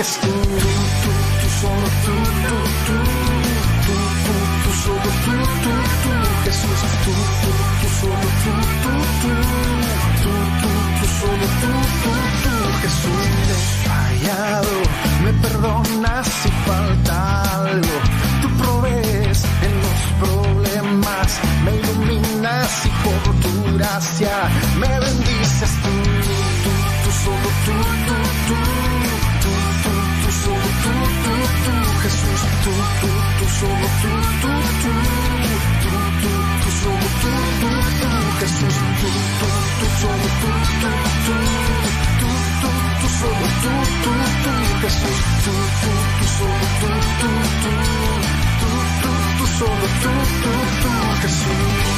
es tú, tú, tú, solo tú, tú, tú, Jesús.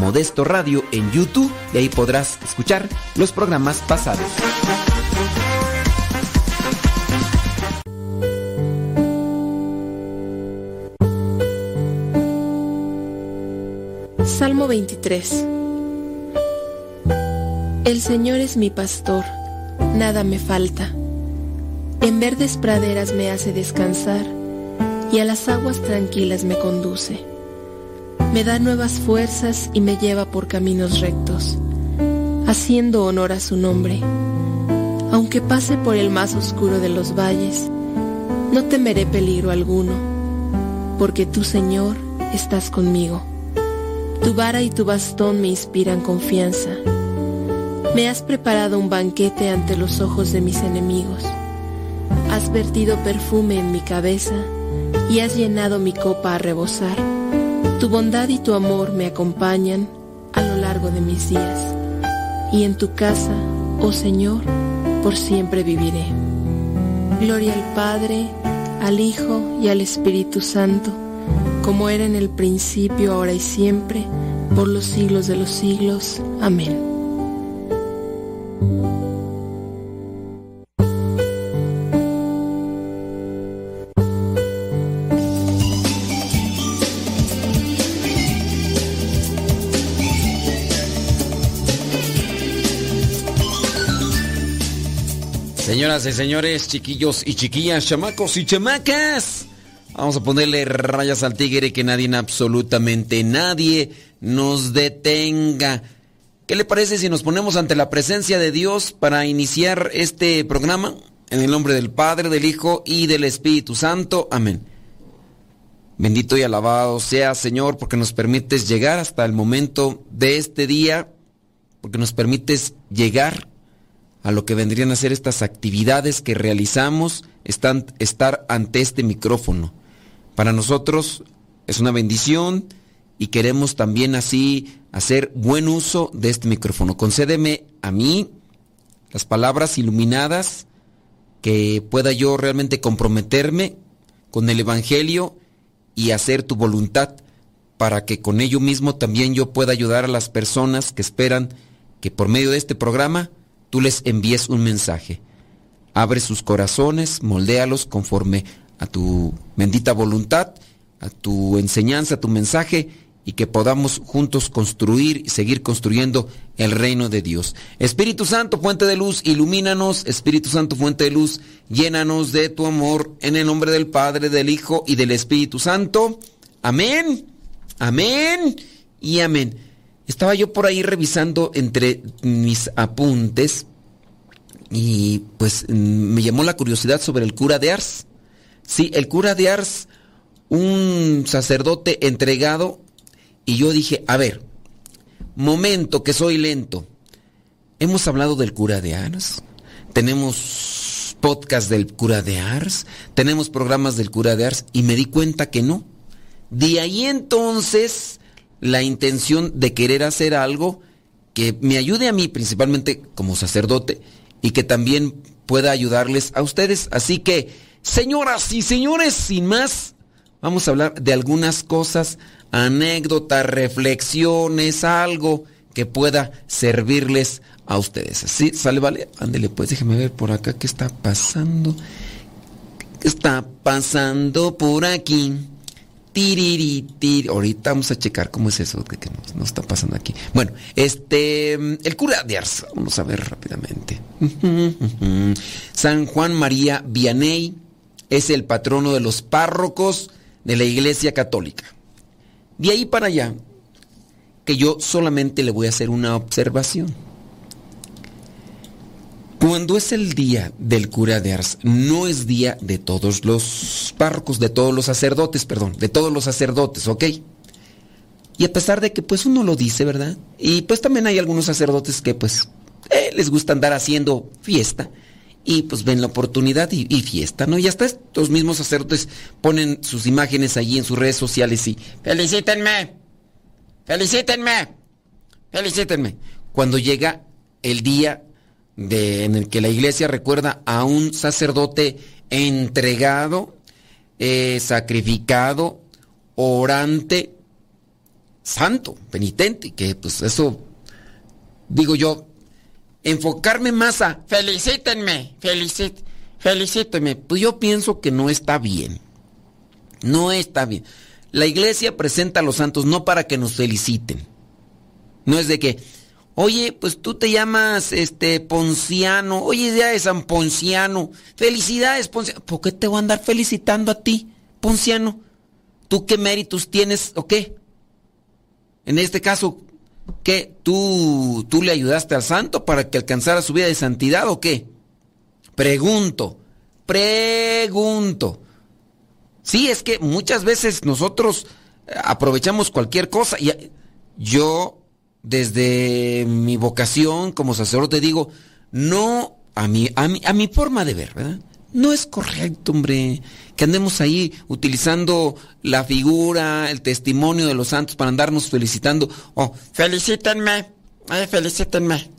Modesto Radio en YouTube y ahí podrás escuchar los programas pasados. Salmo 23 El Señor es mi pastor, nada me falta. En verdes praderas me hace descansar y a las aguas tranquilas me conduce. Me da nuevas fuerzas y me lleva por caminos rectos, haciendo honor a su nombre. Aunque pase por el más oscuro de los valles, no temeré peligro alguno, porque tú, Señor, estás conmigo. Tu vara y tu bastón me inspiran confianza. Me has preparado un banquete ante los ojos de mis enemigos. Has vertido perfume en mi cabeza y has llenado mi copa a rebosar. Tu bondad y tu amor me acompañan a lo largo de mis días. Y en tu casa, oh Señor, por siempre viviré. Gloria al Padre, al Hijo y al Espíritu Santo como era en el principio, ahora y siempre, por los siglos de los siglos. Amén. Señores, chiquillos y chiquillas, chamacos y chamacas. Vamos a ponerle rayas al tigre que nadie, absolutamente nadie, nos detenga. ¿Qué le parece si nos ponemos ante la presencia de Dios para iniciar este programa? En el nombre del Padre, del Hijo y del Espíritu Santo. Amén. Bendito y alabado sea Señor porque nos permites llegar hasta el momento de este día, porque nos permites llegar a lo que vendrían a ser estas actividades que realizamos, están, estar ante este micrófono. Para nosotros es una bendición y queremos también así hacer buen uso de este micrófono. Concédeme a mí las palabras iluminadas que pueda yo realmente comprometerme con el Evangelio y hacer tu voluntad para que con ello mismo también yo pueda ayudar a las personas que esperan que por medio de este programa tú les envíes un mensaje. Abre sus corazones, moldéalos conforme a tu bendita voluntad, a tu enseñanza, a tu mensaje y que podamos juntos construir y seguir construyendo el reino de Dios. Espíritu Santo, fuente de luz, ilumínanos. Espíritu Santo, fuente de luz, llénanos de tu amor en el nombre del Padre, del Hijo y del Espíritu Santo. Amén, amén y amén. Estaba yo por ahí revisando entre mis apuntes y pues me llamó la curiosidad sobre el cura de Ars. Sí, el cura de Ars, un sacerdote entregado y yo dije, a ver, momento que soy lento. Hemos hablado del cura de Ars, tenemos podcast del cura de Ars, tenemos programas del cura de Ars y me di cuenta que no. De ahí entonces la intención de querer hacer algo que me ayude a mí principalmente como sacerdote y que también pueda ayudarles a ustedes. Así que, señoras y señores, sin más, vamos a hablar de algunas cosas anécdotas, reflexiones, algo que pueda servirles a ustedes. ¿Sí? ¿Sale, vale? Ándele, pues déjeme ver por acá qué está pasando. ¿Qué está pasando por aquí? Tiriri, Ahorita vamos a checar cómo es eso que, que nos, está pasando aquí. Bueno, este, el cura de Ars, vamos a ver rápidamente. San Juan María Vianney es el patrono de los párrocos de la Iglesia Católica. De ahí para allá, que yo solamente le voy a hacer una observación. Cuando es el día del cura de Ars, no es día de todos los párrocos, de todos los sacerdotes, perdón, de todos los sacerdotes, ¿ok? Y a pesar de que pues uno lo dice, ¿verdad? Y pues también hay algunos sacerdotes que pues eh, les gusta andar haciendo fiesta y pues ven la oportunidad y, fiesta, ¿no? Y hasta estos mismos sacerdotes ponen sus imágenes allí en sus redes sociales y felicítenme, felicítenme, felicítenme. Cuando llega el día de, en el que la iglesia recuerda a un sacerdote entregado, eh, sacrificado, orante, santo, penitente, que pues eso, digo yo, enfocarme más a felicítenme, felicit, felicítenme. Pues yo pienso que no está bien. No está bien. La iglesia presenta a los santos no para que nos feliciten. No es de que, oye, pues tú te llamas este Ponciano, oye, ya de San Ponciano. Felicidades, Ponciano. ¿Por qué te voy a andar felicitando a ti, Ponciano? ¿Tú qué méritos tienes o qué? En este caso, ¿Qué? ¿Tú, ¿Tú le ayudaste al santo para que alcanzara su vida de santidad o qué? Pregunto, pregunto. Sí, es que muchas veces nosotros aprovechamos cualquier cosa. Y yo, desde mi vocación como sacerdote, digo, no a mi, a mi, a mi forma de ver, ¿verdad? No es correcto, hombre, que andemos ahí utilizando la figura, el testimonio de los santos para andarnos felicitando. Oh, felicítenme, felicítenme.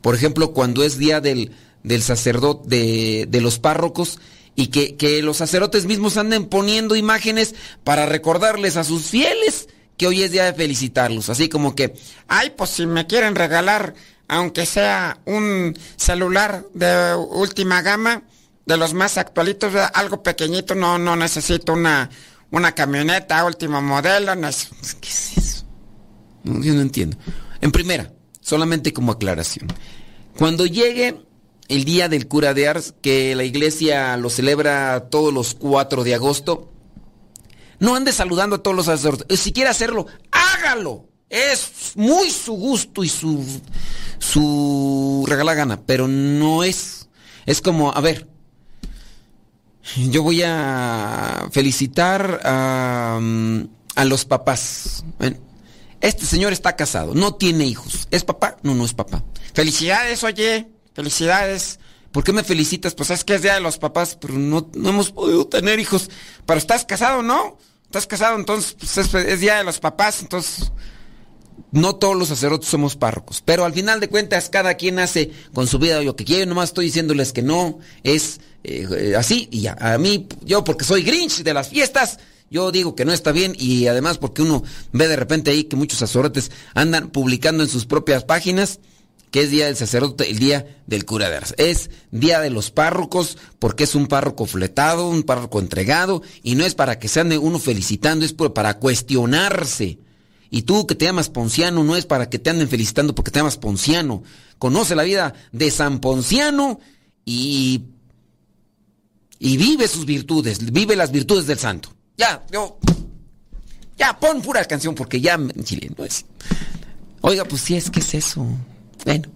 Por ejemplo, cuando es día del, del sacerdote, de, de los párrocos, y que, que los sacerdotes mismos anden poniendo imágenes para recordarles a sus fieles que hoy es día de felicitarlos. Así como que, ay, pues si me quieren regalar, aunque sea un celular de última gama, de los más actualitos, algo pequeñito, no, no necesito una, una camioneta último modelo. No es, ¿Qué es eso? Yo no entiendo. En primera, solamente como aclaración. Cuando llegue el día del cura de Ars, que la iglesia lo celebra todos los 4 de agosto, no ande saludando a todos los sacerdotes. Si quiere hacerlo, hágalo. Es muy su gusto y su, su regala gana, pero no es. Es como, a ver, yo voy a felicitar a, a los papás. Este señor está casado, no tiene hijos. ¿Es papá? No, no es papá. Felicidades, oye, felicidades. ¿Por qué me felicitas? Pues es que es día de los papás, pero no, no hemos podido tener hijos. Pero estás casado, ¿no? estás casado, entonces pues, es, día de los papás, entonces no todos los sacerdotes somos párrocos, pero al final de cuentas cada quien hace con su vida lo que quiere, nomás estoy diciéndoles que no es eh, así y ya, a mí, yo porque soy Grinch de las fiestas, yo digo que no está bien y además porque uno ve de repente ahí que muchos sacerdotes andan publicando en sus propias páginas que es día del sacerdote, el día del cura de Ars. Es día de los párrocos porque es un párroco fletado, un párroco entregado y no es para que se ande uno felicitando, es para cuestionarse. Y tú que te llamas Ponciano, no es para que te anden felicitando porque te llamas Ponciano. Conoce la vida de San Ponciano y, y vive sus virtudes, vive las virtudes del santo. Ya, yo, ya, pon pura canción porque ya en Chile no es. Oiga, pues sí, es que es eso. Bueno,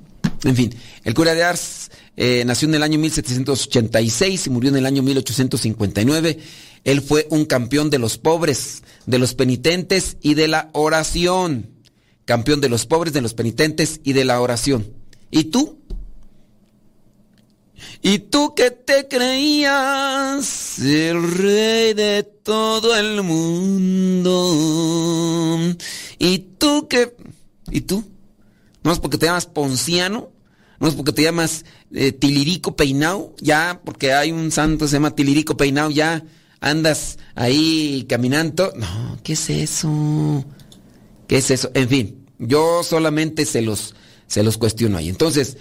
en fin, el cura de Ars eh, nació en el año 1786 y murió en el año 1859. Él fue un campeón de los pobres, de los penitentes y de la oración. Campeón de los pobres, de los penitentes y de la oración. ¿Y tú? ¿Y tú que te creías el rey de todo el mundo? ¿Y tú que... ¿Y tú? No es porque te llamas Ponciano, no es porque te llamas eh, Tilirico Peinao, ya porque hay un santo que se llama Tilirico Peinao, ya andas ahí caminando. No, ¿qué es eso? ¿Qué es eso? En fin, yo solamente se los, se los cuestiono ahí. Entonces,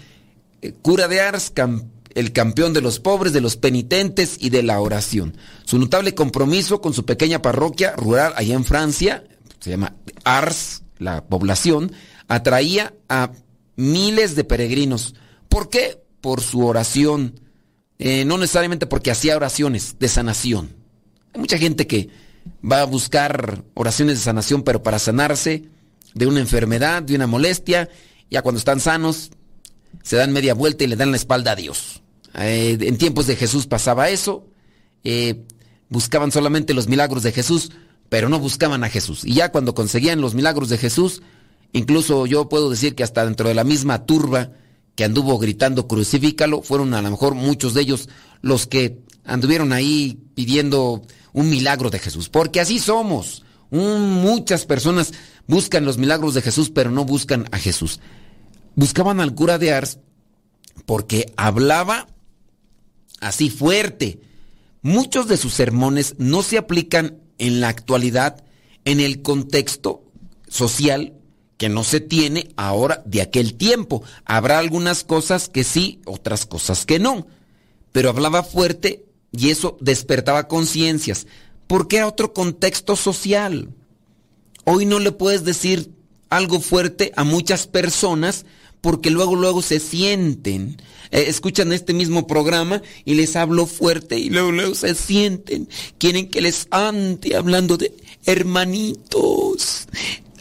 eh, cura de Ars, el campeón de los pobres, de los penitentes y de la oración. Su notable compromiso con su pequeña parroquia rural allá en Francia, se llama Ars, la población, atraía a miles de peregrinos. ¿Por qué? Por su oración. Eh, no necesariamente porque hacía oraciones de sanación. Hay mucha gente que va a buscar oraciones de sanación, pero para sanarse de una enfermedad, de una molestia, ya cuando están sanos, se dan media vuelta y le dan la espalda a Dios. Eh, en tiempos de Jesús pasaba eso. Eh, buscaban solamente los milagros de Jesús, pero no buscaban a Jesús. Y ya cuando conseguían los milagros de Jesús, Incluso yo puedo decir que hasta dentro de la misma turba que anduvo gritando crucifícalo, fueron a lo mejor muchos de ellos los que anduvieron ahí pidiendo un milagro de Jesús. Porque así somos. muchas personas buscan los milagros de Jesús, pero no buscan a Jesús. Buscaban al cura de Ars porque hablaba así fuerte. Muchos de sus sermones no se aplican en la actualidad en el contexto social que no se tiene ahora de aquel tiempo. Habrá algunas cosas que sí, otras cosas que no. Pero hablaba fuerte y eso despertaba conciencias, porque era otro contexto social. Hoy no le puedes decir algo fuerte a muchas personas porque luego luego se sienten, eh, escuchan este mismo programa y les hablo fuerte y luego luego se sienten, quieren que les ande hablando de hermanitos,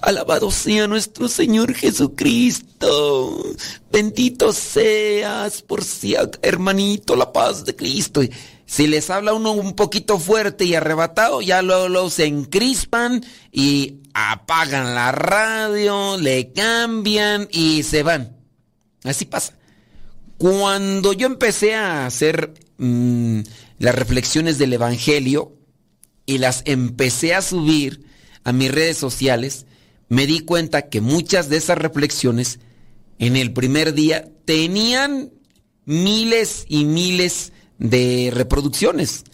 Alabado sea nuestro Señor Jesucristo. Bendito seas por si hermanito, la paz de Cristo. Si les habla uno un poquito fuerte y arrebatado, ya luego, se encrispan y apagan la radio, le cambian y se van. Así pasa. Cuando yo empecé a hacer mm, las reflexiones del Evangelio y las empecé a subir a mis redes sociales, me di cuenta que muchas de esas reflexiones en el primer día tenían miles y miles de reproducciones.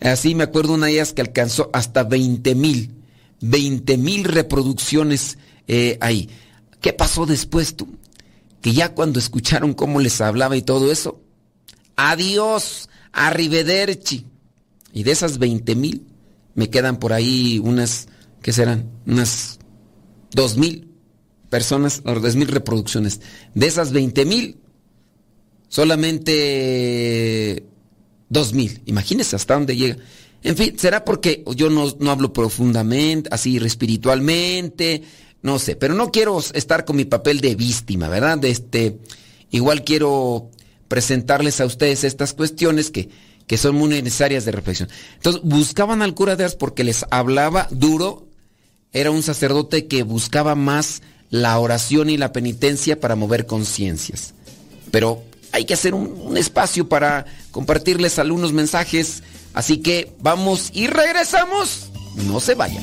Así me acuerdo una de ellas que alcanzó hasta 20 mil, 20 mil reproducciones eh, ahí. ¿Qué pasó después tú? Que ya cuando escucharon cómo les hablaba y todo eso, adiós, arrivederci. Y de esas 20 mil me quedan por ahí unas, ¿qué serán? Unas dos mil personas, dos mil reproducciones. De esas 20 mil, solamente dos mil. Imagínense hasta dónde llega. En fin, será porque yo no, no hablo profundamente, así espiritualmente, no sé, pero no quiero estar con mi papel de víctima, ¿verdad? De este, igual quiero presentarles a ustedes estas cuestiones que, que son muy necesarias de reflexión. Entonces, buscaban al cura de Ars porque les hablaba duro era un sacerdote que buscaba más la oración y la penitencia para mover conciencias. Pero hay que hacer un, espacio para compartirles algunos mensajes. Así que vamos y regresamos No se vayan.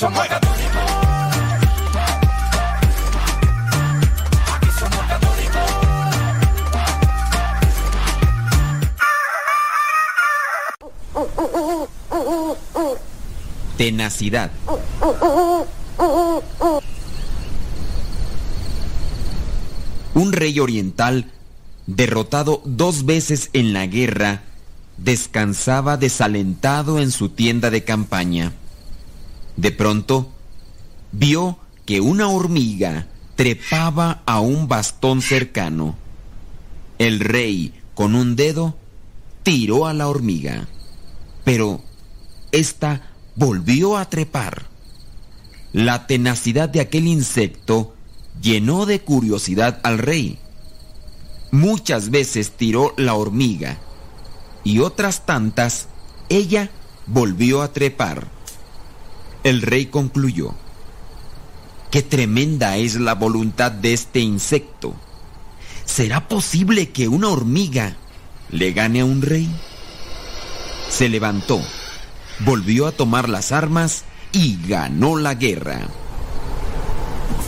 Somos somos. Tenacidad. Un rey oriental, derrotado dos veces en la guerra, descansaba desalentado en su tienda de campaña. De pronto, vio que una hormiga trepaba a un bastón cercano. El rey, con un dedo, tiró a la hormiga, pero ésta volvió a trepar. La tenacidad de aquel insecto llenó de curiosidad al rey. Muchas veces tiró la hormiga y otras tantas ella volvió a trepar. El rey concluyó, qué tremenda es la voluntad de este insecto. ¿Será posible que una hormiga le gane a un rey? Se levantó, volvió a tomar las armas y ganó la guerra.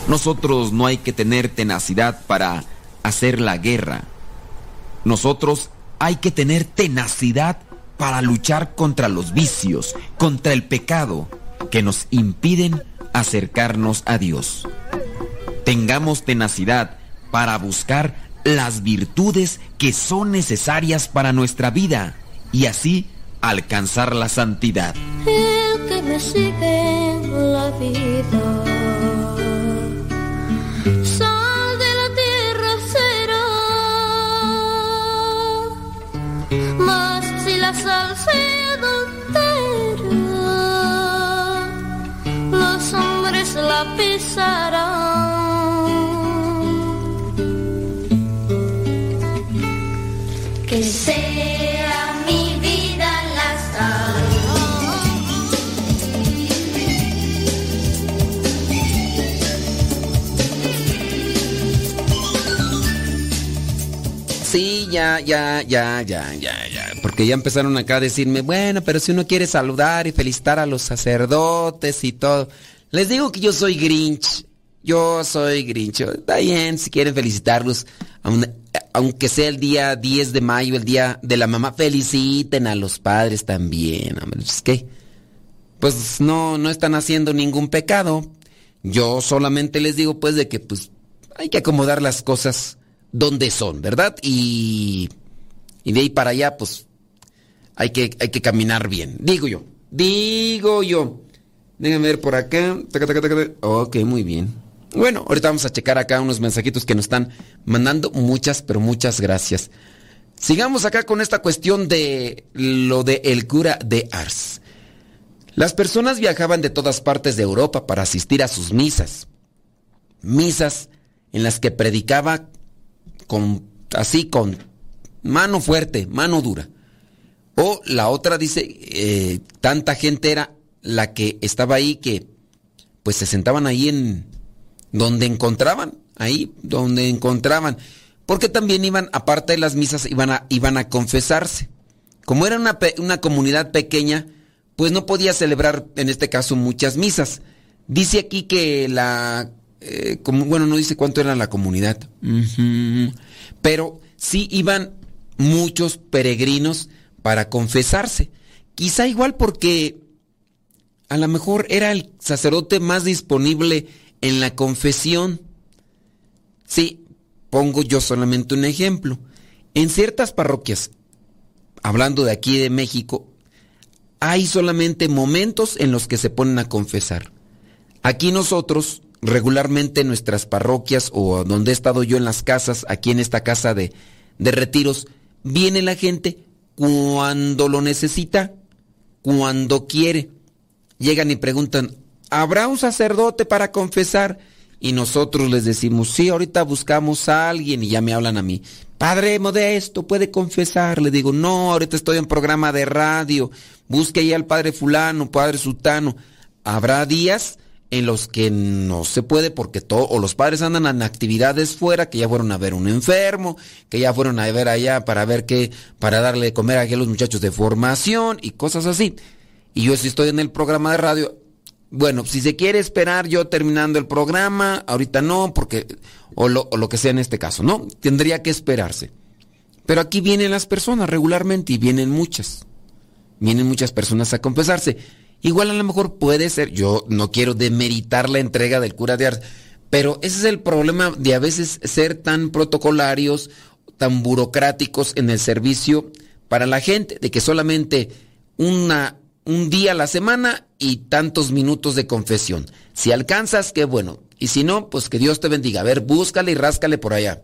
Nosotros no hay que tener tenacidad para hacer la guerra. Nosotros hay que tener tenacidad para luchar contra los vicios, contra el pecado que nos impiden acercarnos a Dios. Tengamos tenacidad para buscar las virtudes que son necesarias para nuestra vida y así alcanzar la santidad. El que la vida. La pisarán. Que sea mi vida la sal. Sí, ya, ya, ya, ya, ya, ya. Porque ya empezaron acá a decirme, bueno, pero si uno quiere saludar y felicitar a los sacerdotes y todo. Les digo que yo soy Grinch. Yo soy Grinch. Está bien, si quieren felicitarlos, aun- aunque sea el día 10 de mayo, el día de la mamá, feliciten a los padres también. hombre. Es que, pues no, no están haciendo ningún pecado. Yo solamente les digo, pues, de que, pues, hay que acomodar las cosas donde son, ¿verdad? Y, y de ahí para allá, pues, hay que, hay que caminar bien. Digo yo, digo yo. Déjenme ver por acá. Ok, muy bien. Bueno, ahorita vamos a checar acá unos mensajitos que nos están mandando. Muchas, pero muchas gracias. Sigamos acá con esta cuestión de lo de el cura de Ars. Las personas viajaban de todas partes de Europa para asistir a sus misas. Misas en las que predicaba con así con mano fuerte, mano dura. O la otra dice, eh, tanta gente era la que estaba ahí que pues se sentaban ahí en donde encontraban, ahí donde encontraban, porque también iban, aparte de las misas, iban a, iban a confesarse. Como era una, una comunidad pequeña, pues no podía celebrar en este caso muchas misas. Dice aquí que la, eh, como, bueno, no dice cuánto era la comunidad, pero sí iban muchos peregrinos para confesarse. Quizá igual porque a lo mejor era el sacerdote más disponible en la confesión. Sí, pongo yo solamente un ejemplo. En ciertas parroquias, hablando de aquí de México, hay solamente momentos en los que se ponen a confesar. Aquí nosotros, regularmente en nuestras parroquias o donde he estado yo en las casas, aquí en esta casa de, de retiros, viene la gente cuando lo necesita, cuando quiere. Llegan y preguntan, ¿habrá un sacerdote para confesar? Y nosotros les decimos, sí, ahorita buscamos a alguien y ya me hablan a mí. Padre Modesto, ¿puede confesar? Le digo, no, ahorita estoy en programa de radio. Busque ahí al Padre Fulano, Padre Sultano. Habrá días en los que no se puede porque todo, o los padres andan en actividades fuera, que ya fueron a ver un enfermo, que ya fueron a ver allá para ver qué, para darle de comer a los muchachos de formación y cosas así. Y yo si estoy en el programa de radio, bueno, si se quiere esperar yo terminando el programa, ahorita no, porque, o lo, o lo que sea en este caso, ¿no? Tendría que esperarse. Pero aquí vienen las personas regularmente y vienen muchas. Vienen muchas personas a confesarse. Igual a lo mejor puede ser, yo no quiero demeritar la entrega del cura de Ars, pero ese es el problema de a veces ser tan protocolarios, tan burocráticos en el servicio para la gente, de que solamente una, un día a la semana y tantos minutos de confesión. Si alcanzas, qué bueno. Y si no, pues que Dios te bendiga. A ver, búscale y ráscale por allá.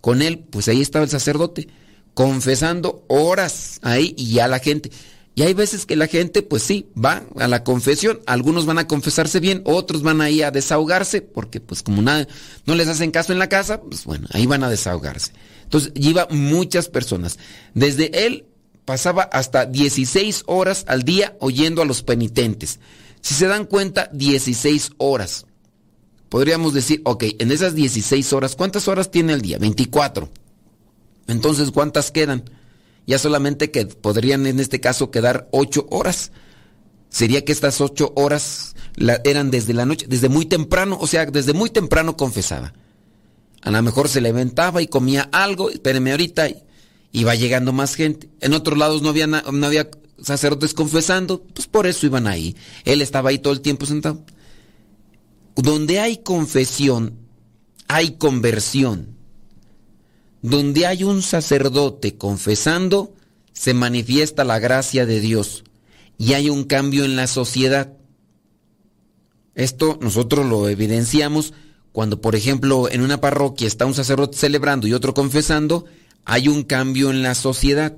Con él, pues ahí estaba el sacerdote, confesando horas ahí y ya la gente. Y hay veces que la gente, pues sí, va a la confesión. Algunos van a confesarse bien, otros van ahí a desahogarse, porque pues como nada, no les hacen caso en la casa, pues bueno, ahí van a desahogarse. Entonces, iba muchas personas. Desde él pasaba hasta 16 horas al día oyendo a los penitentes. Si se dan cuenta, 16 horas. Podríamos decir, ok, en esas 16 horas, ¿cuántas horas tiene el día? 24. Entonces, ¿cuántas quedan? ya solamente que podrían en este caso quedar ocho horas. Sería que estas ocho horas eran desde la noche, desde muy temprano, o sea, desde muy temprano confesaba. A lo mejor se levantaba y comía algo, espérenme ahorita, va llegando más gente. En otros lados no había, no había sacerdotes confesando, pues por eso iban ahí. Él estaba ahí todo el tiempo sentado. Donde hay confesión, hay conversión. Donde hay un sacerdote confesando, se manifiesta la gracia de Dios y hay un cambio en la sociedad. Esto nosotros lo evidenciamos cuando, por ejemplo, en una parroquia está un sacerdote celebrando y otro confesando, hay un cambio en la sociedad.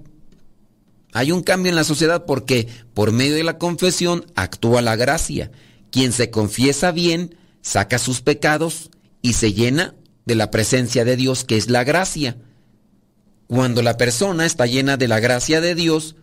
Hay un cambio en la sociedad porque por medio de la confesión actúa la gracia. Quien se confiesa bien, saca sus pecados y se llena de la presencia de Dios, que es la gracia. Cuando la persona está llena de la gracia de Dios,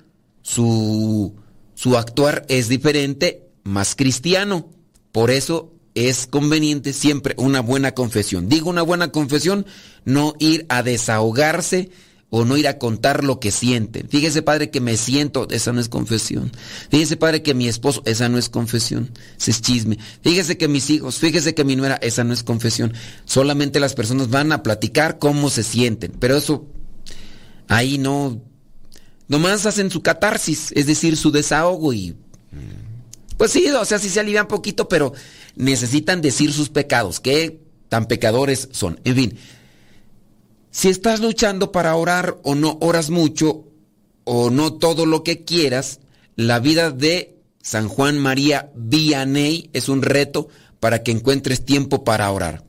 su, su actuar es diferente, más cristiano. Por eso es conveniente siempre una buena confesión. Digo una buena confesión, no ir a desahogarse o no ir a contar lo que sienten. Fíjese, padre, que me siento, esa no es confesión. Fíjese, padre, que mi esposo, esa no es confesión, ese es chisme. Fíjese que mis hijos, fíjese que mi nuera, esa no es confesión. Solamente las personas van a platicar cómo se sienten, pero eso ahí no, nomás hacen su catarsis, es decir, su desahogo y... Pues sí, o sea, sí se alivian poquito, pero necesitan decir sus pecados, qué tan pecadores son. En fin, si estás luchando para orar o no oras mucho o no todo lo que quieras, la vida de San Juan María Vianney es un reto para que encuentres tiempo para orar.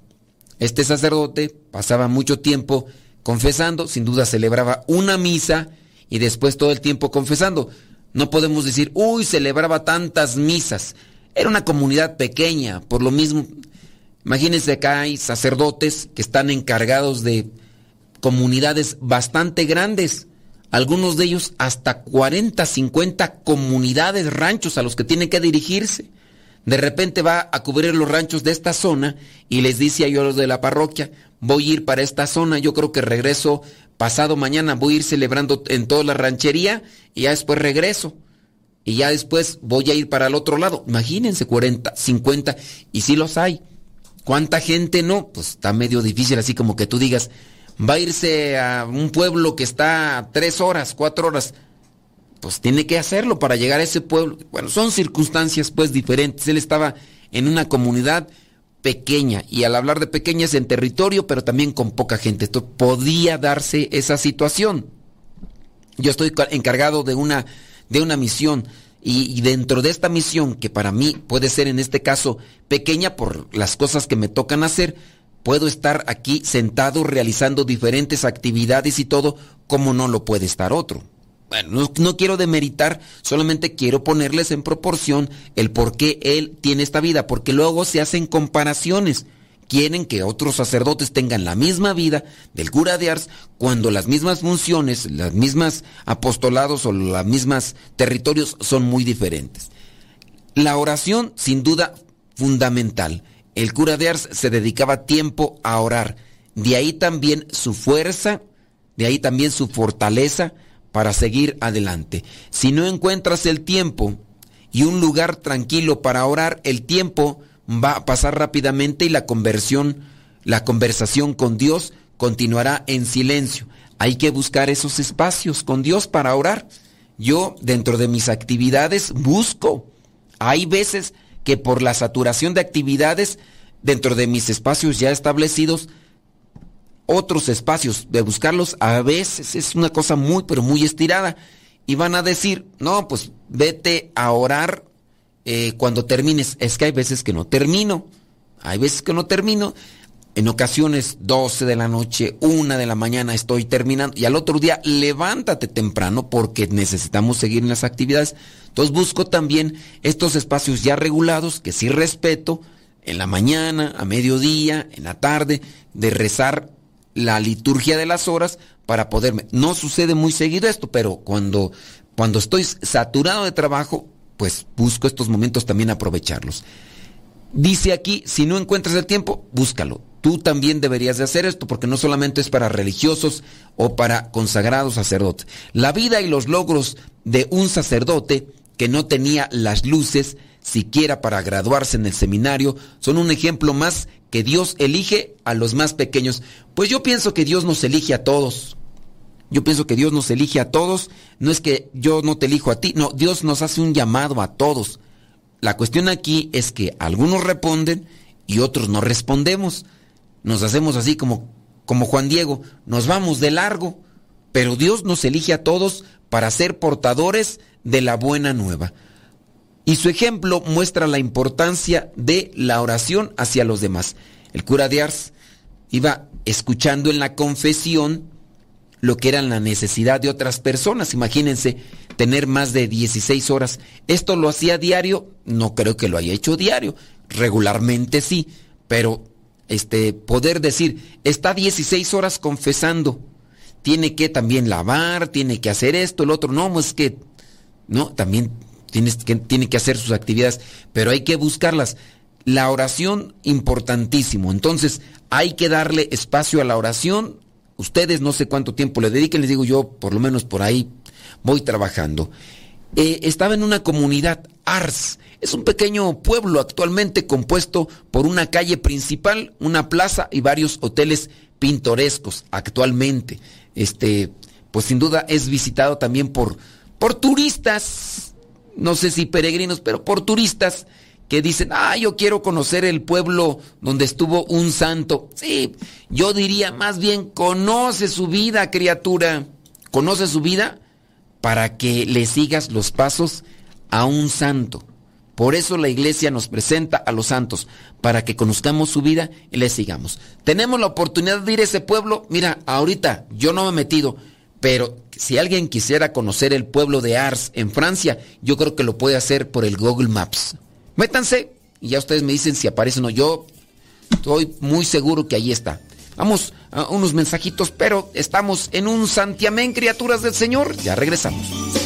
Este sacerdote pasaba mucho tiempo confesando, sin duda celebraba una misa y después todo el tiempo confesando. No podemos decir, uy, celebraba tantas misas. Era una comunidad pequeña, por lo mismo. Imagínense acá hay sacerdotes que están encargados de comunidades bastante grandes, algunos de ellos hasta 40, 50 comunidades, ranchos a los que tienen que dirigirse. De repente va a cubrir los ranchos de esta zona y les dice a ellos de la parroquia, voy a ir para esta zona, yo creo que regreso pasado mañana, voy a ir celebrando en toda la ranchería y ya después regreso. Y ya después voy a ir para el otro lado. Imagínense, 40, 50, y si los hay. ¿Cuánta gente no? Pues está medio difícil, así como que tú digas, va a irse a un pueblo que está tres horas, cuatro horas. Pues tiene que hacerlo para llegar a ese pueblo. Bueno, son circunstancias pues diferentes. Él estaba en una comunidad pequeña y al hablar de pequeñas en territorio, pero también con poca gente. Esto podía darse esa situación. Yo estoy encargado de una de una misión. y, dentro de esta misión, que para mí puede ser en este caso pequeña por las cosas que me tocan hacer, puedo estar aquí sentado realizando diferentes actividades y todo, como no lo puede estar otro. Bueno, no, no, quiero demeritar, solamente quiero ponerles en proporción el por qué él tiene esta vida, porque luego se hacen comparaciones quieren que otros sacerdotes tengan la misma vida del cura de Ars cuando las mismas funciones, las mismas apostolados o los mismos territorios son muy diferentes. La oración, sin duda, fundamental. El cura de Ars se dedicaba tiempo a orar. De ahí también su fuerza, de ahí también su fortaleza para seguir adelante. Si no encuentras el tiempo y un lugar tranquilo para orar, el tiempo va a pasar rápidamente y la conversión, la conversación con Dios continuará en silencio. Hay que buscar esos espacios con Dios para orar. Yo, dentro de mis actividades, busco. Hay veces que por la saturación de actividades, dentro de mis espacios ya establecidos, otros espacios, de buscarlos, a veces es una cosa muy, pero muy estirada. Y van a decir, no, pues vete a orar eh, cuando termines. Es que hay veces que no termino. Hay veces que no termino. En ocasiones 12 de la noche, 1 de la mañana estoy terminando. Y al otro día levántate temprano porque necesitamos seguir en las actividades. Entonces busco también estos espacios ya regulados que sí respeto. En la mañana, a mediodía, en la tarde, de rezar la liturgia de las horas para poderme. No sucede muy seguido esto, pero cuando, cuando estoy saturado de trabajo, pues busco estos momentos también aprovecharlos. Dice aquí, si no encuentras el tiempo, búscalo. Tú también deberías de hacer esto porque no solamente es para religiosos o para consagrados sacerdotes. La vida y los logros de un sacerdote que no tenía las luces siquiera para graduarse en el seminario son un ejemplo más que Dios elige a los más pequeños. Pues yo pienso que Dios nos elige a todos. Yo pienso que Dios nos elige a todos. No es que yo no te elijo a ti. No, Dios nos hace un llamado a todos. La cuestión aquí es que algunos responden y otros no respondemos. Nos hacemos así como, como Juan Diego. Nos vamos de largo. Pero Dios nos elige a todos para ser portadores de la buena nueva. Y su ejemplo muestra la importancia de la oración hacia los demás. El cura de Ars iba escuchando en la confesión lo que era la necesidad de otras personas. Imagínense tener más de 16 horas. ¿Esto lo hacía diario? No creo que lo haya hecho diario. Regularmente sí, pero este poder decir, está 16 horas confesando. Tiene que también lavar, tiene que hacer esto, el otro. No, es que no, también tienes que, tiene que hacer sus actividades, pero hay que buscarlas. La oración importantísimo. Entonces, hay que darle espacio a la oración Ustedes no sé cuánto tiempo le dediquen, les digo yo, por lo menos por ahí voy trabajando. Eh, estaba en una comunidad, Ars. Es un pequeño pueblo actualmente compuesto por una calle principal, una plaza y varios hoteles pintorescos actualmente. Este, pues sin duda es visitado también por, por turistas, no sé si peregrinos, pero por turistas que dicen, ah, yo quiero conocer el pueblo donde estuvo un santo. Sí, yo diría más bien, conoce su vida, criatura. Conoce su vida para que le sigas los pasos a un santo. Por eso la iglesia nos presenta a los santos, para que conozcamos su vida y le sigamos. Tenemos la oportunidad de ir a ese pueblo. Mira, ahorita yo no me he metido, pero si alguien quisiera conocer el pueblo de Ars en Francia, yo creo que lo puede hacer por el Google Maps. Métanse y ya ustedes me dicen si aparece o no. Yo estoy muy seguro que ahí está. Vamos a unos mensajitos, pero estamos en un santiamén, criaturas del Señor. Ya regresamos.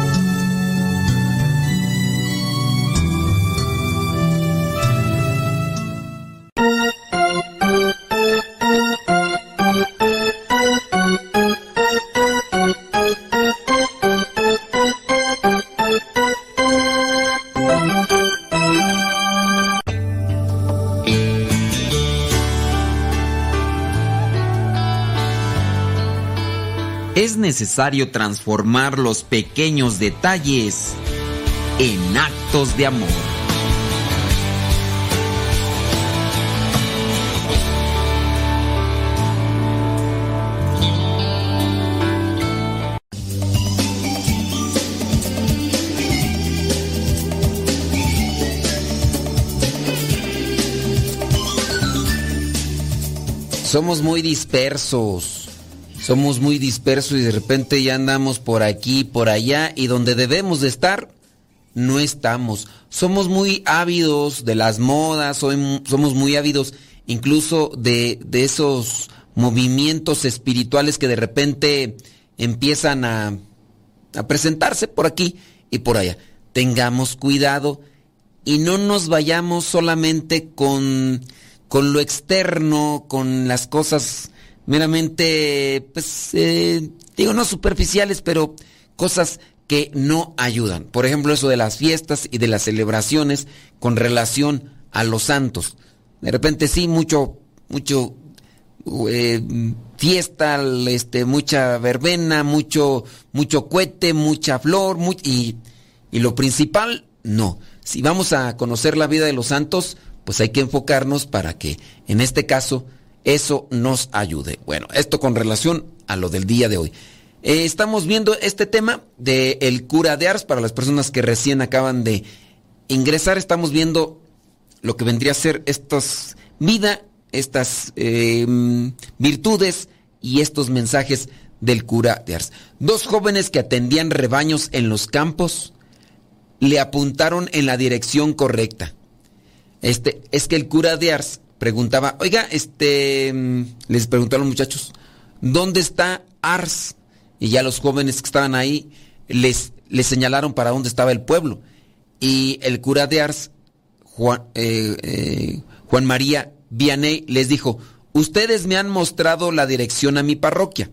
Necesario transformar los pequeños detalles en actos de amor. Somos muy dispersos somos muy dispersos y de repente ya andamos por aquí, por allá y donde debemos de estar, no estamos. Somos muy ávidos de las modas, somos muy ávidos incluso de, esos movimientos espirituales que de repente empiezan a, a presentarse por aquí y por allá. Tengamos cuidado y no nos vayamos solamente con, con lo externo, con las cosas meramente, pues, eh, digo, no superficiales, pero cosas que no ayudan. Por ejemplo, eso de las fiestas y de las celebraciones con relación a los santos. De repente sí, mucho, mucho eh, fiesta, este, mucha verbena, mucho, mucho cohete, mucha flor, y, y lo principal, no. Si vamos a conocer la vida de los santos, pues hay que enfocarnos para que, en este caso, eso nos ayude. Bueno, esto con relación a lo del día de hoy. Eh, estamos viendo este tema del el cura de Ars para las personas que recién acaban de ingresar. Estamos viendo lo que vendría a ser estas vida, estas em, virtudes y estos mensajes del cura de Ars. Dos jóvenes que atendían rebaños en los campos le apuntaron en la dirección correcta. Este es que el cura de Ars preguntaba, oiga, este, mm, les preguntó a los muchachos, ¿dónde está Ars? Y ya los jóvenes que estaban ahí les, les señalaron para dónde estaba el pueblo. Y el cura de Ars, Juan, eh, eh, Juan María Vianney, les dijo, ustedes me han mostrado la dirección a mi parroquia.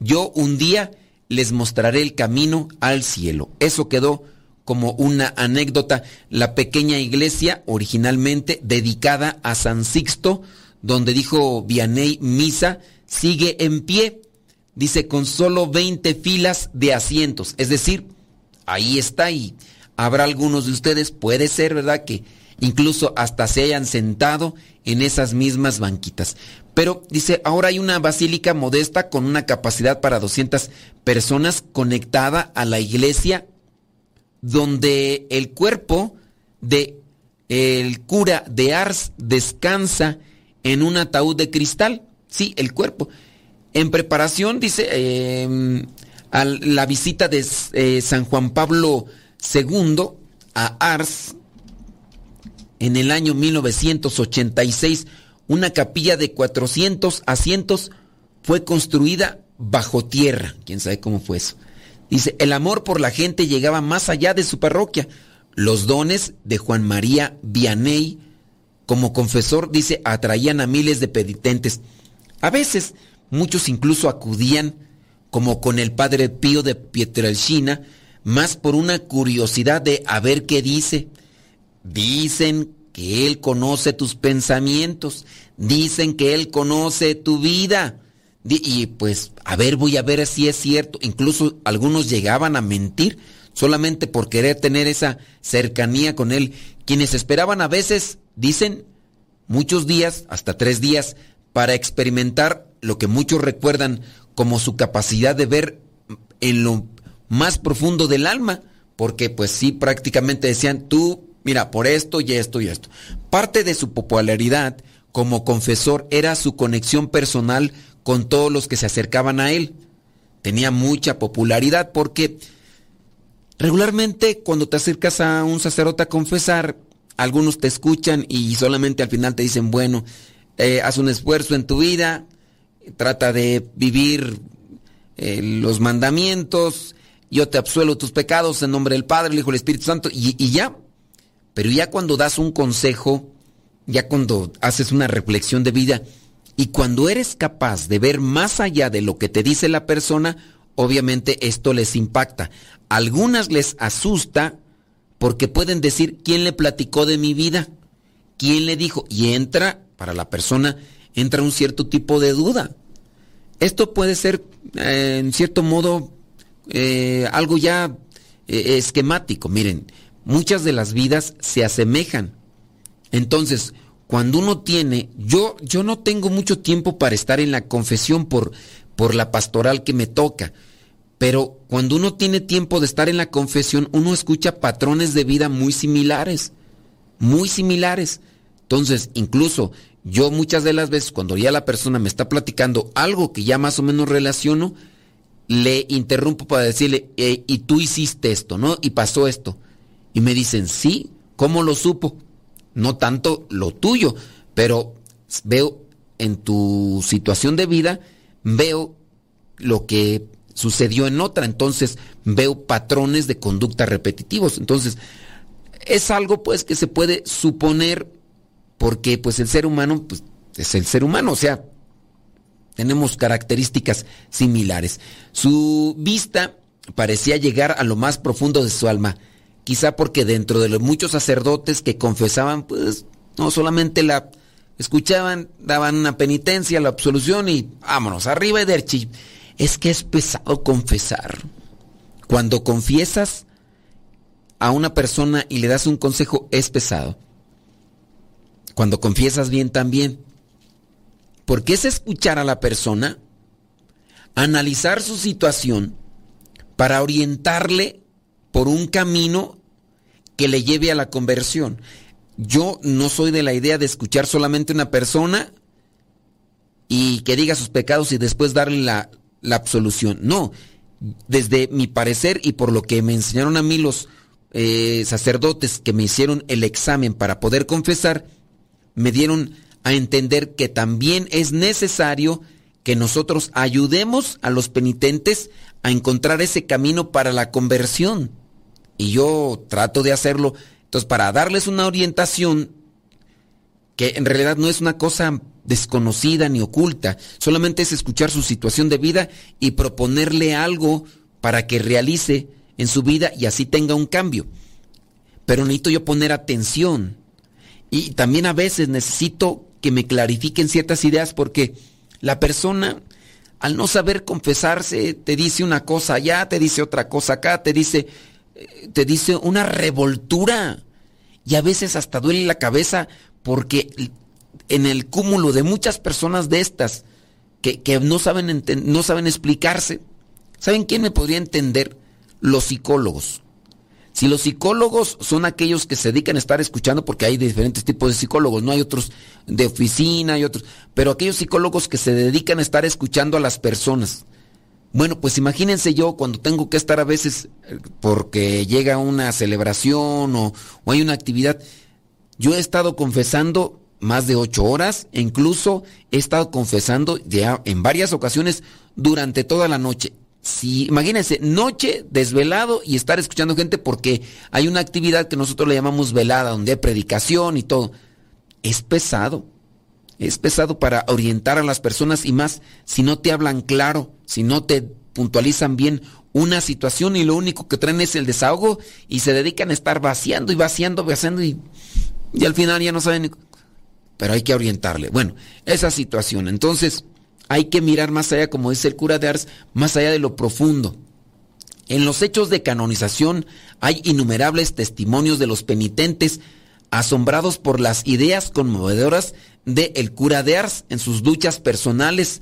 Yo un día les mostraré el camino al cielo. Eso quedó como una anécdota, la pequeña iglesia originalmente dedicada a San Sixto, donde dijo Vianney Misa, sigue en pie, dice con solo 20 filas de asientos, es decir, ahí está y habrá algunos de ustedes, puede ser, ¿verdad? Que incluso hasta se hayan sentado en esas mismas banquitas. Pero dice, ahora hay una basílica modesta con una capacidad para 200 personas conectada a la iglesia donde el cuerpo de el cura de Ars descansa en un ataúd de cristal. Sí, el cuerpo. En preparación, dice, em, a la visita de eh, San Juan Pablo II a Ars en el año 1986, una capilla de 400 asientos fue construida bajo tierra. ¿Quién sabe cómo fue eso? Dice, el amor por la gente llegaba más allá de su parroquia. Los dones de Juan María Vianney, como confesor, dice, atraían a miles de penitentes. A veces, muchos incluso acudían, como con el padre Pío de Pietrelcina, más por una curiosidad de a ver qué dice. Dicen que Él conoce tus pensamientos, dicen que Él conoce tu vida y pues, a ver, voy a ver si es cierto. Incluso algunos llegaban a mentir solamente por querer tener esa cercanía con Él. Quienes esperaban a veces, dicen, muchos días, hasta tres días, para experimentar lo que muchos recuerdan como su capacidad de ver en lo más profundo del alma, porque pues sí, prácticamente decían, tú, mira, por esto y esto y esto. Parte de su popularidad como confesor era su conexión personal con todos los que se acercaban a él. Tenía mucha popularidad porque regularmente cuando te acercas a un sacerdote a confesar, algunos te escuchan y solamente al final te dicen, bueno, eh, haz un esfuerzo en tu vida, trata de vivir eh, los mandamientos, yo te absuelvo tus pecados en nombre del Padre, el Hijo y el Espíritu Santo, y ya. Pero ya cuando das un consejo, ya cuando haces una reflexión de vida y cuando eres capaz de ver más allá de lo que te dice la persona, obviamente esto les impacta. algunas les asusta porque pueden decir quién le platicó de mi vida, quién le dijo, y entra, para la persona, entra un cierto tipo de duda. Esto puede ser, eh, en cierto modo, eh, algo ya eh, esquemático. Miren, muchas de las vidas se asemejan. Entonces, cuando uno tiene, yo, yo no tengo mucho tiempo para estar en la confesión por, por la pastoral que me toca, pero cuando uno tiene tiempo de estar en la confesión, uno escucha patrones de vida muy similares, muy similares. Entonces, incluso yo muchas de las veces, cuando ya la persona me está platicando algo que ya más o menos relaciono, le interrumpo para decirle, y tú hiciste esto, ¿no? Y pasó esto. Y me dicen, sí, ¿cómo lo supo? No tanto lo tuyo, pero veo en tu situación de vida, veo lo que sucedió en otra, entonces veo patrones de conducta repetitivos. Entonces, es algo pues que se puede suponer porque pues el ser humano pues, es el ser humano, o sea, tenemos características similares. Su vista parecía llegar a lo más profundo de su alma quizá porque dentro de los muchos sacerdotes que confesaban, pues no solamente la escuchaban, daban una penitencia, la absolución y vámonos, arriba Ederchi. Es que es pesado confesar. Cuando confiesas a una persona y le das un consejo, es pesado. Cuando confiesas bien también. Porque es escuchar a la persona, analizar su situación para orientarle por un camino que le lleve a la conversión. Yo no soy de la idea de escuchar solamente una persona y que diga sus pecados y después darle la, absolución. No, desde mi parecer y por lo que me enseñaron a mí los eh, sacerdotes que me hicieron el examen para poder confesar, me dieron a entender que también es necesario que nosotros ayudemos a los penitentes a encontrar ese camino para la conversión y yo trato de hacerlo. Entonces, para darles una orientación que en realidad no es una cosa desconocida ni oculta, solamente es escuchar su situación de vida y proponerle algo para que realice en su vida y así tenga un cambio. Pero necesito yo poner atención. Y también a veces necesito que me clarifiquen ciertas ideas porque la persona, al no saber confesarse, te dice una cosa allá, te dice otra cosa acá, te dice te dice una revoltura y a veces hasta duele la cabeza porque en el cúmulo de muchas personas de estas que, no, saben no saben explicarse, ¿saben quién me podría entender? Los psicólogos. Si los psicólogos son aquellos que se dedican a estar escuchando, porque hay diferentes tipos de psicólogos, no hay otros de oficina y otros, pero aquellos psicólogos que se dedican a estar escuchando a las personas, bueno, pues imagínense yo cuando tengo que estar a veces eh, porque llega una celebración o, hay una actividad. Yo he estado confesando más de ocho horas incluso he estado confesando ya en varias ocasiones durante toda la noche. Si, imagínense, noche desvelado y estar escuchando gente porque hay una actividad que nosotros le llamamos velada, donde hay predicación y todo. Es pesado. Es pesado para orientar a las personas y más si no te hablan claro si no te puntualizan bien una situación y lo único que traen es el desahogo y se dedican a estar vaciando y vaciando, vaciando y, y al final ya no saben. Pero hay que orientarle. Bueno, esa situación. Entonces, hay que mirar más allá, como dice el cura de Ars, más allá de lo profundo. En los hechos de canonización hay innumerables testimonios de los penitentes asombrados por las ideas conmovedoras del el cura de Ars en sus luchas personales,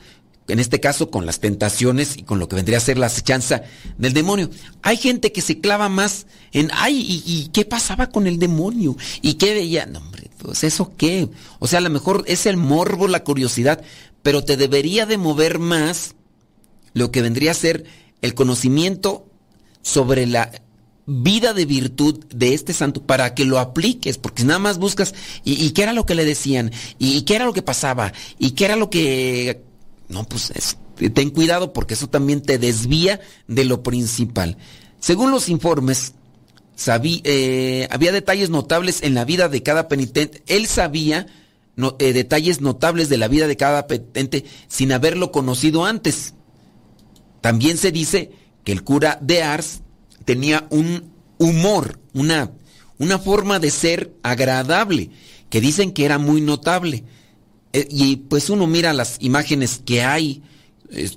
en este caso con las tentaciones y con lo que vendría a ser la acechanza del demonio. Hay gente que se clava más en, ay, ¿y, qué pasaba con el demonio? ¿Y qué veía? No, hombre, pues eso qué. O sea, a lo mejor es el morbo, la curiosidad, pero te debería de mover más lo que vendría a ser el conocimiento sobre la vida de virtud de este santo para que lo apliques, porque nada más buscas, ¿y, qué era lo que le decían? ¿Y, qué era lo que pasaba? ¿Y qué era lo que... No, pues ten cuidado porque eso también te desvía de lo principal. Según los informes, eh, había detalles notables en la vida de cada penitente. Él sabía eh, detalles notables de la vida de cada penitente sin haberlo conocido antes. También se dice que el cura de Ars tenía un humor, una, una forma de ser agradable, que dicen que era muy notable. Eh, y pues uno mira las imágenes que hay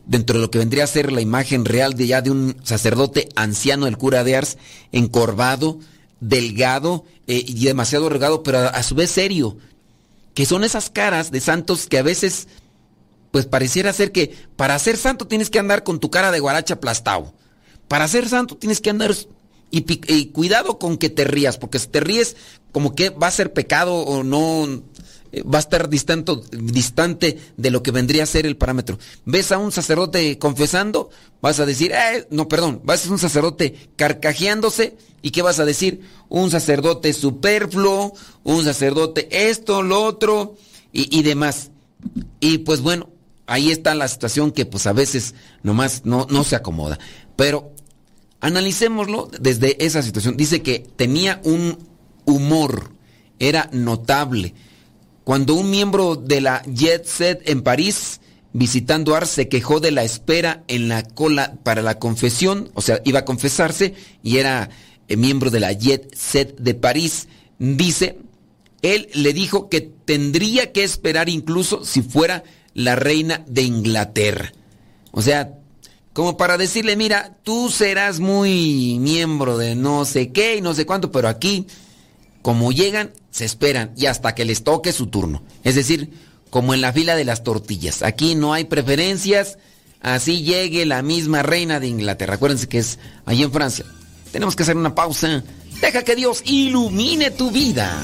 dentro de lo que vendría a ser la imagen real de ya de un sacerdote anciano, el cura de Ars, encorvado, delgado eh, y demasiado regado, pero a, su vez serio. Que son esas caras de santos que a veces, pues pareciera ser que para ser santo tienes que andar con tu cara de guaracha aplastado. Para ser santo tienes que andar y, cuidado con que te rías, porque si te ríes, como que va a ser pecado o no eh, va a estar distante, distante de lo que vendría a ser el parámetro. Ves a un sacerdote confesando, vas a decir, eh, no, perdón, vas a ser un sacerdote carcajeándose, ¿y qué vas a decir? Un sacerdote superfluo, un sacerdote esto, lo otro, y, y demás. Y pues bueno, ahí está la situación que pues a veces nomás no, no se acomoda. Pero Analicémoslo desde esa situación. Dice que tenía un humor, era notable. Cuando un miembro de la Jet Set en París, visitando Ars, se quejó de la espera en la cola para la confesión, o sea, iba a confesarse y era eh, miembro de la Jet Set de París, dice, él le dijo que tendría que esperar incluso si fuera la reina de Inglaterra. O sea, como para decirle, mira, tú serás muy miembro de no sé qué y no sé cuánto, pero aquí, como llegan, se esperan y hasta que les toque su turno. Es decir, como en la fila de las tortillas. Aquí no hay preferencias, así llegue la misma reina de Inglaterra. Acuérdense que es allí en Francia. Tenemos que hacer una pausa. Deja que Dios ilumine tu vida.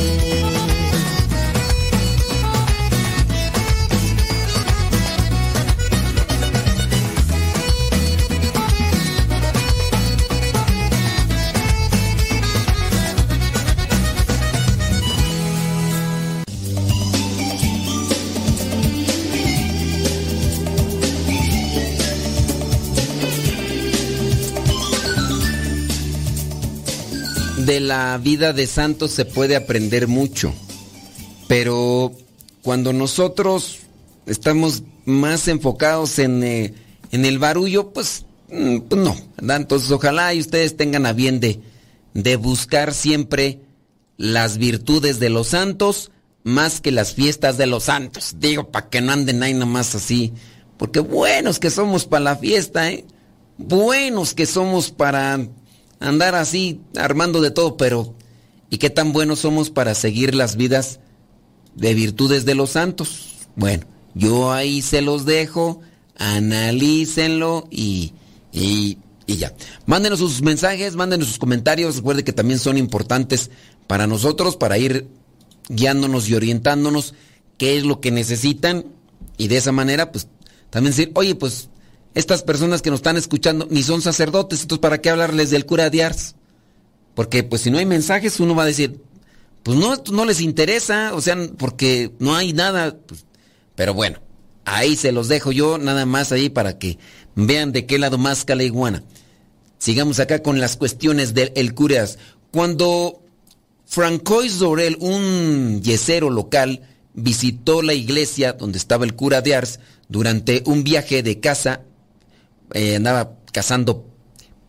De la vida de santos se puede aprender mucho, pero cuando nosotros estamos más enfocados en, eh, en el barullo, pues, mm, pues no. Entonces ojalá y ustedes tengan a bien de, de buscar siempre las virtudes de los santos más que las fiestas de los santos. Digo, para que no anden ahí nomás así. Porque buenos que somos para la fiesta, ¿eh? Buenos que somos para andar así armando de todo, pero ¿y qué tan buenos somos para seguir las vidas de virtudes de los santos? Bueno, yo ahí se los dejo, analícenlo y, y, y ya. Mándenos sus mensajes, mándenos sus comentarios, recuerde que también son importantes para nosotros, para ir guiándonos y orientándonos qué es lo que necesitan y de esa manera pues también decir, oye pues estas personas que nos están escuchando ni son sacerdotes, entonces ¿para qué hablarles del cura de Ars? Porque pues si no hay mensajes uno va a decir, pues no, no les interesa, o sea, porque no hay nada, pues, pero bueno, ahí se los dejo yo nada más ahí para que vean de qué lado más la iguana. Sigamos acá con las cuestiones del el curas. Cuando Francois Dorel, un yesero local, visitó la iglesia donde estaba el cura de Ars durante un viaje de casa eh, andaba cazando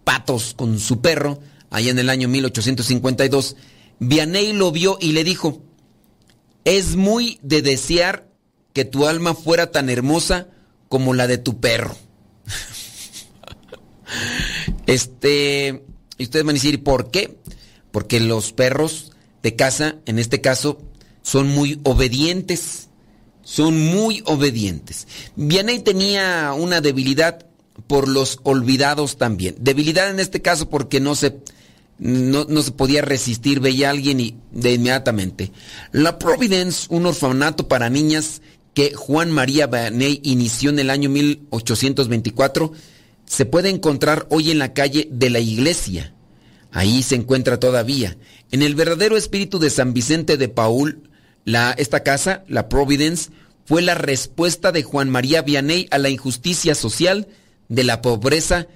patos con su perro, allá en el año 1852, Vianney lo vio y le dijo, es muy de desear que tu alma fuera tan hermosa como la de tu perro. este, y ustedes van a decir, ¿por qué? Porque los perros de casa, en este caso, son muy obedientes. Son muy obedientes. Vianney tenía una debilidad por los olvidados también. Debilidad en este caso porque no se, no, se podía resistir, veía a alguien y de inmediatamente. La Providence, un orfanato para niñas que Juan María Baney inició en el año 1824, se puede encontrar hoy en la calle de la iglesia. Ahí se encuentra todavía. En el verdadero espíritu de San Vicente de Paul, la, esta casa, la Providence, fue la respuesta de Juan María Vianney a la injusticia social de la pobreza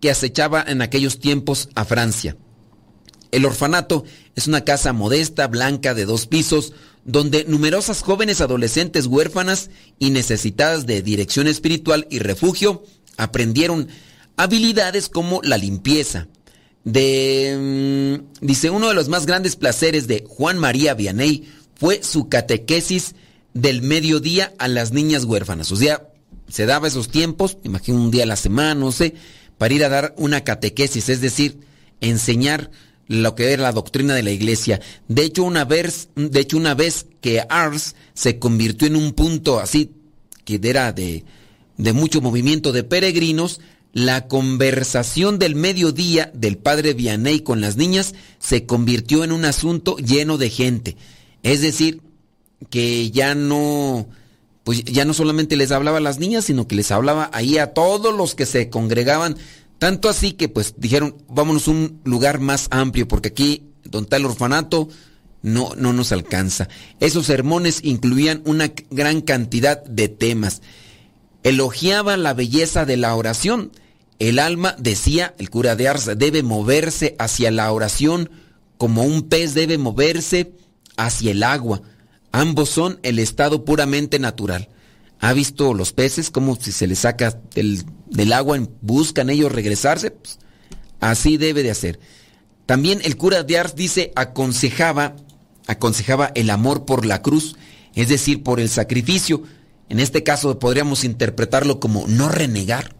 que acechaba en aquellos tiempos a Francia. El orfanato es una casa modesta, blanca, de dos pisos, donde numerosas jóvenes adolescentes huérfanas y necesitadas de dirección espiritual y refugio aprendieron habilidades como la limpieza. De, mm, dice, uno de los más grandes placeres de Juan María Vianney fue su catequesis del mediodía a las niñas huérfanas. O sea, se daba esos tiempos, imagino un día a la semana, no sé, para ir a dar una catequesis, es decir, enseñar lo que era la doctrina de la iglesia. De hecho, una vez, de hecho, una vez que Ars se convirtió en un punto así, que era de, de mucho movimiento de peregrinos, la conversación del mediodía del padre Vianney con las niñas se convirtió en un asunto lleno de gente. Es decir, que ya no, pues ya no solamente les hablaba a las niñas, sino que les hablaba ahí a todos los que se congregaban. Tanto así que pues dijeron, vámonos a un lugar más amplio, porque aquí, donde está el orfanato, no, no nos alcanza. Esos sermones incluían una gran cantidad de temas. Elogiaba la belleza de la oración. El alma, decía el cura de Ars, debe moverse hacia la oración como un pez debe moverse hacia el agua. Ambos son el estado puramente natural. ¿Ha visto los peces como si se les saca del, agua, buscan ellos regresarse? Pues, así debe de hacer. También el cura de Ars dice, aconsejaba, aconsejaba el amor por la cruz, es decir, por el sacrificio. En este caso podríamos interpretarlo como no renegar,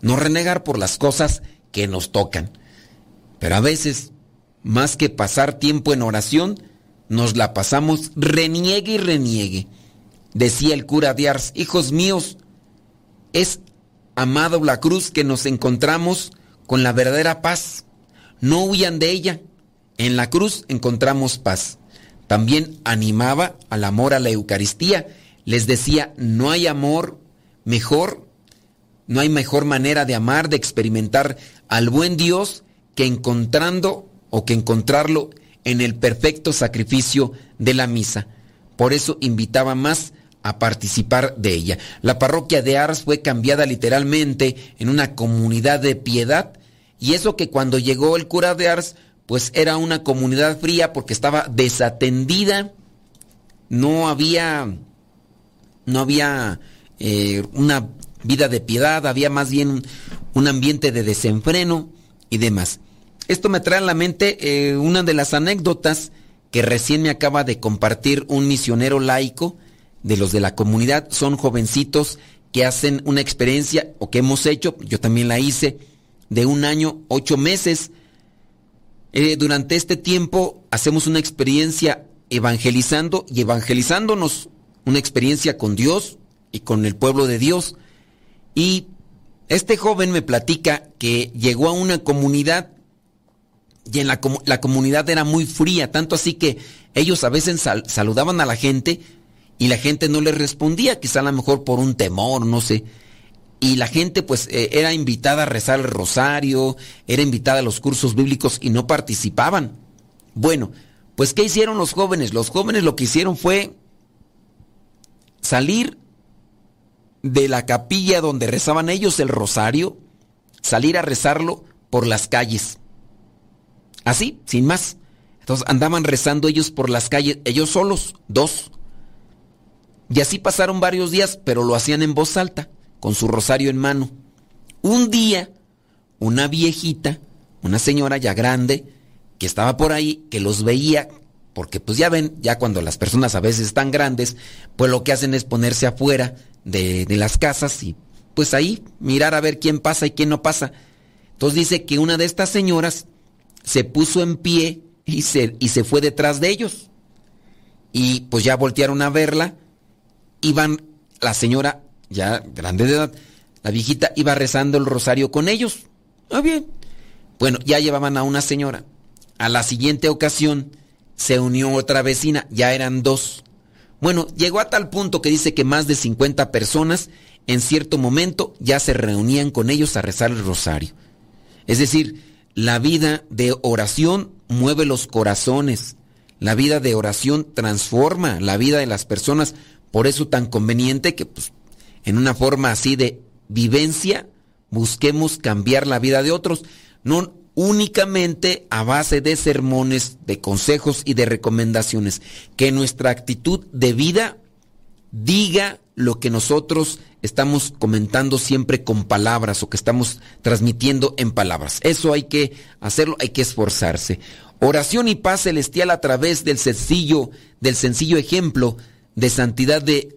no renegar por las cosas que nos tocan. Pero a veces, más que pasar tiempo en oración, nos la pasamos reniegue y reniegue. Decía el cura de Ars, hijos míos, es amado la cruz que nos encontramos con la verdadera paz. No huyan de ella. En la cruz encontramos paz. También animaba al amor a la Eucaristía. Les decía, no hay amor mejor, no hay mejor manera de amar, de experimentar al buen Dios que encontrando o que encontrarlo en el perfecto sacrificio de la misa. Por eso invitaba más a participar de ella. La parroquia de Ars fue cambiada literalmente en una comunidad de piedad y eso que cuando llegó el cura de Ars pues era una comunidad fría porque estaba desatendida, no había, no había eh, una vida de piedad, había más bien un ambiente de desenfreno y demás. Esto me trae a la mente eh, una de las anécdotas que recién me acaba de compartir un misionero laico de los de la comunidad. Son jovencitos que hacen una experiencia o que hemos hecho, yo también la hice, de un año, ocho meses. Eh, durante este tiempo hacemos una experiencia evangelizando y evangelizándonos, una experiencia con Dios y con el pueblo de Dios. Y este joven me platica que llegó a una comunidad y en la, la comunidad era muy fría, tanto así que ellos a veces saludaban a la gente y la gente no les respondía, quizá a lo mejor por un temor, no sé. Y la gente pues eh, era invitada a rezar el rosario, era invitada a los cursos bíblicos y no participaban. Bueno, pues ¿qué hicieron los jóvenes? Los jóvenes lo que hicieron fue salir de la capilla donde rezaban ellos el rosario, salir a rezarlo por las calles. Así, sin más. Entonces andaban rezando ellos por las calles, ellos solos, dos. Y así pasaron varios días, pero lo hacían en voz alta, con su rosario en mano. Un día, una viejita, una señora ya grande, que estaba por ahí, que los veía, porque pues ya ven, ya cuando las personas a veces están grandes, pues lo que hacen es ponerse afuera de, las casas y pues ahí mirar a ver quién pasa y quién no pasa. Entonces dice que una de estas señoras se puso en pie y se, y se fue detrás de ellos. Y pues ya voltearon a verla. Iban, la señora, ya grande de edad, la viejita iba rezando el rosario con ellos. Ah, bien. Bueno, ya llevaban a una señora. A la siguiente ocasión se unió otra vecina, ya eran dos. Bueno, llegó a tal punto que dice que más de 50 personas en cierto momento ya se reunían con ellos a rezar el rosario. Es decir, la vida de oración mueve los corazones. La vida de oración transforma la vida de las personas. Por eso tan conveniente que pues, en una forma así de vivencia busquemos cambiar la vida de otros. No únicamente a base de sermones, de consejos y de recomendaciones. Que nuestra actitud de vida diga lo que nosotros estamos comentando siempre con palabras o que estamos transmitiendo en palabras. Eso hay que hacerlo, hay que esforzarse. Oración y paz celestial a través del sencillo, del sencillo ejemplo de santidad de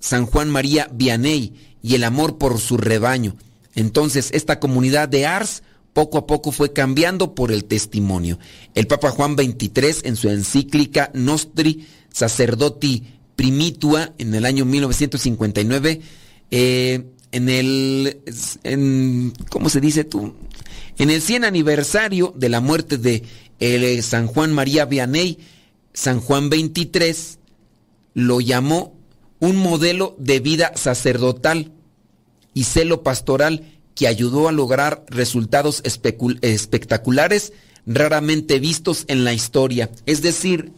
San Juan María Vianney y el amor por su rebaño. Entonces, esta comunidad de Ars poco a poco fue cambiando por el testimonio. El Papa Juan XXIII en su encíclica Nostri Sacerdoti Primitua en el año 1959, eh, en el, en, ¿cómo se dice tú? En el 100 aniversario de la muerte de el San Juan María Vianney, San Juan 23 lo llamó un modelo de vida sacerdotal y celo pastoral que ayudó a lograr resultados espectaculares raramente vistos en la historia. Es decir,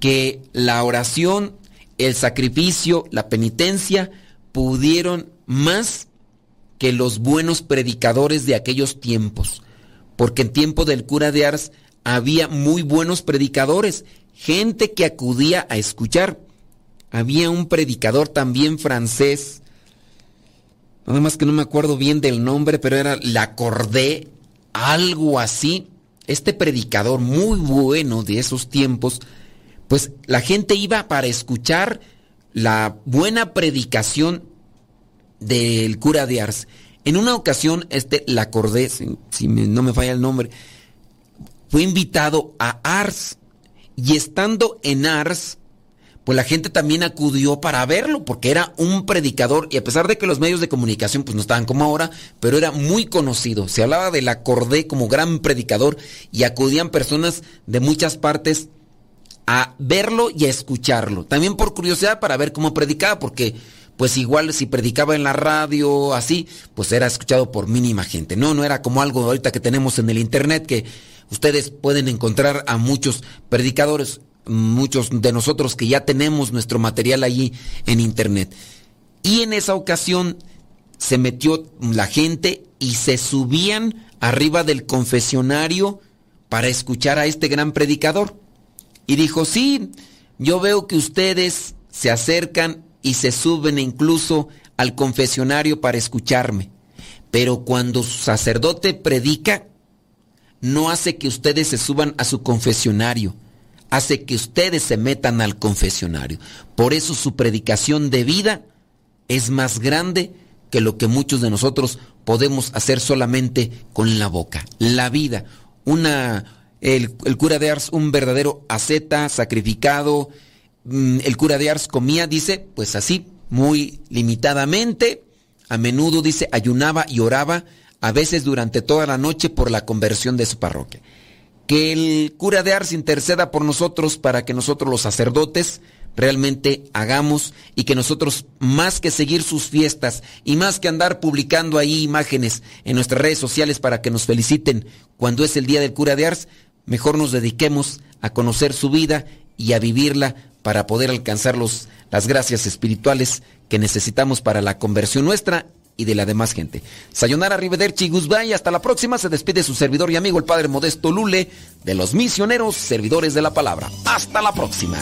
que la oración el sacrificio, la penitencia, pudieron más que los buenos predicadores de aquellos tiempos. Porque en tiempo del cura de Ars había muy buenos predicadores, gente que acudía a escuchar. Había un predicador también francés, nada más que no me acuerdo bien del nombre, pero era Lacordé, algo así. Este predicador muy bueno de esos tiempos, pues la gente iba para escuchar la buena predicación del cura de Ars. En una ocasión, este la acordé, si, no me falla el nombre, fue invitado a Ars y estando en Ars, pues la gente también acudió para verlo, porque era un predicador, y a pesar de que los medios de comunicación pues no estaban como ahora, pero era muy conocido. Se hablaba del acordé como gran predicador y acudían personas de muchas partes a verlo y a escucharlo. También por curiosidad para ver cómo predicaba, porque pues igual si predicaba en la radio así, pues era escuchado por mínima gente. No, no era como algo ahorita que tenemos en el internet que ustedes pueden encontrar a muchos predicadores, muchos de nosotros que ya tenemos nuestro material allí en internet. Y en esa ocasión se metió la gente y se subían arriba del confesionario para escuchar a este gran predicador. Y dijo, sí, yo veo que ustedes se acercan y se suben incluso al confesionario para escucharme. Pero cuando su sacerdote predica, no hace que ustedes se suban a su confesionario, hace que ustedes se metan al confesionario. Por eso su predicación de vida es más grande que lo que muchos de nosotros podemos hacer solamente con la boca. La vida, una el, cura de Ars, un verdadero asceta, sacrificado. Mm, el cura de Ars comía, dice, pues así, muy limitadamente. A menudo, dice, ayunaba y oraba, a veces durante toda la noche por la conversión de su parroquia. Que el cura de Ars interceda por nosotros para que nosotros los sacerdotes realmente hagamos y que nosotros, más que seguir sus fiestas y más que andar publicando ahí imágenes en nuestras redes sociales para que nos feliciten cuando es el día del cura de Ars, mejor nos dediquemos a conocer su vida y a vivirla para poder alcanzar las gracias espirituales que necesitamos para la conversión nuestra y de la demás gente. Sayonara Rivederci Guzbay, hasta la próxima. Se despide su servidor y amigo el Padre Modesto Lule de los misioneros servidores de la palabra. Hasta la próxima.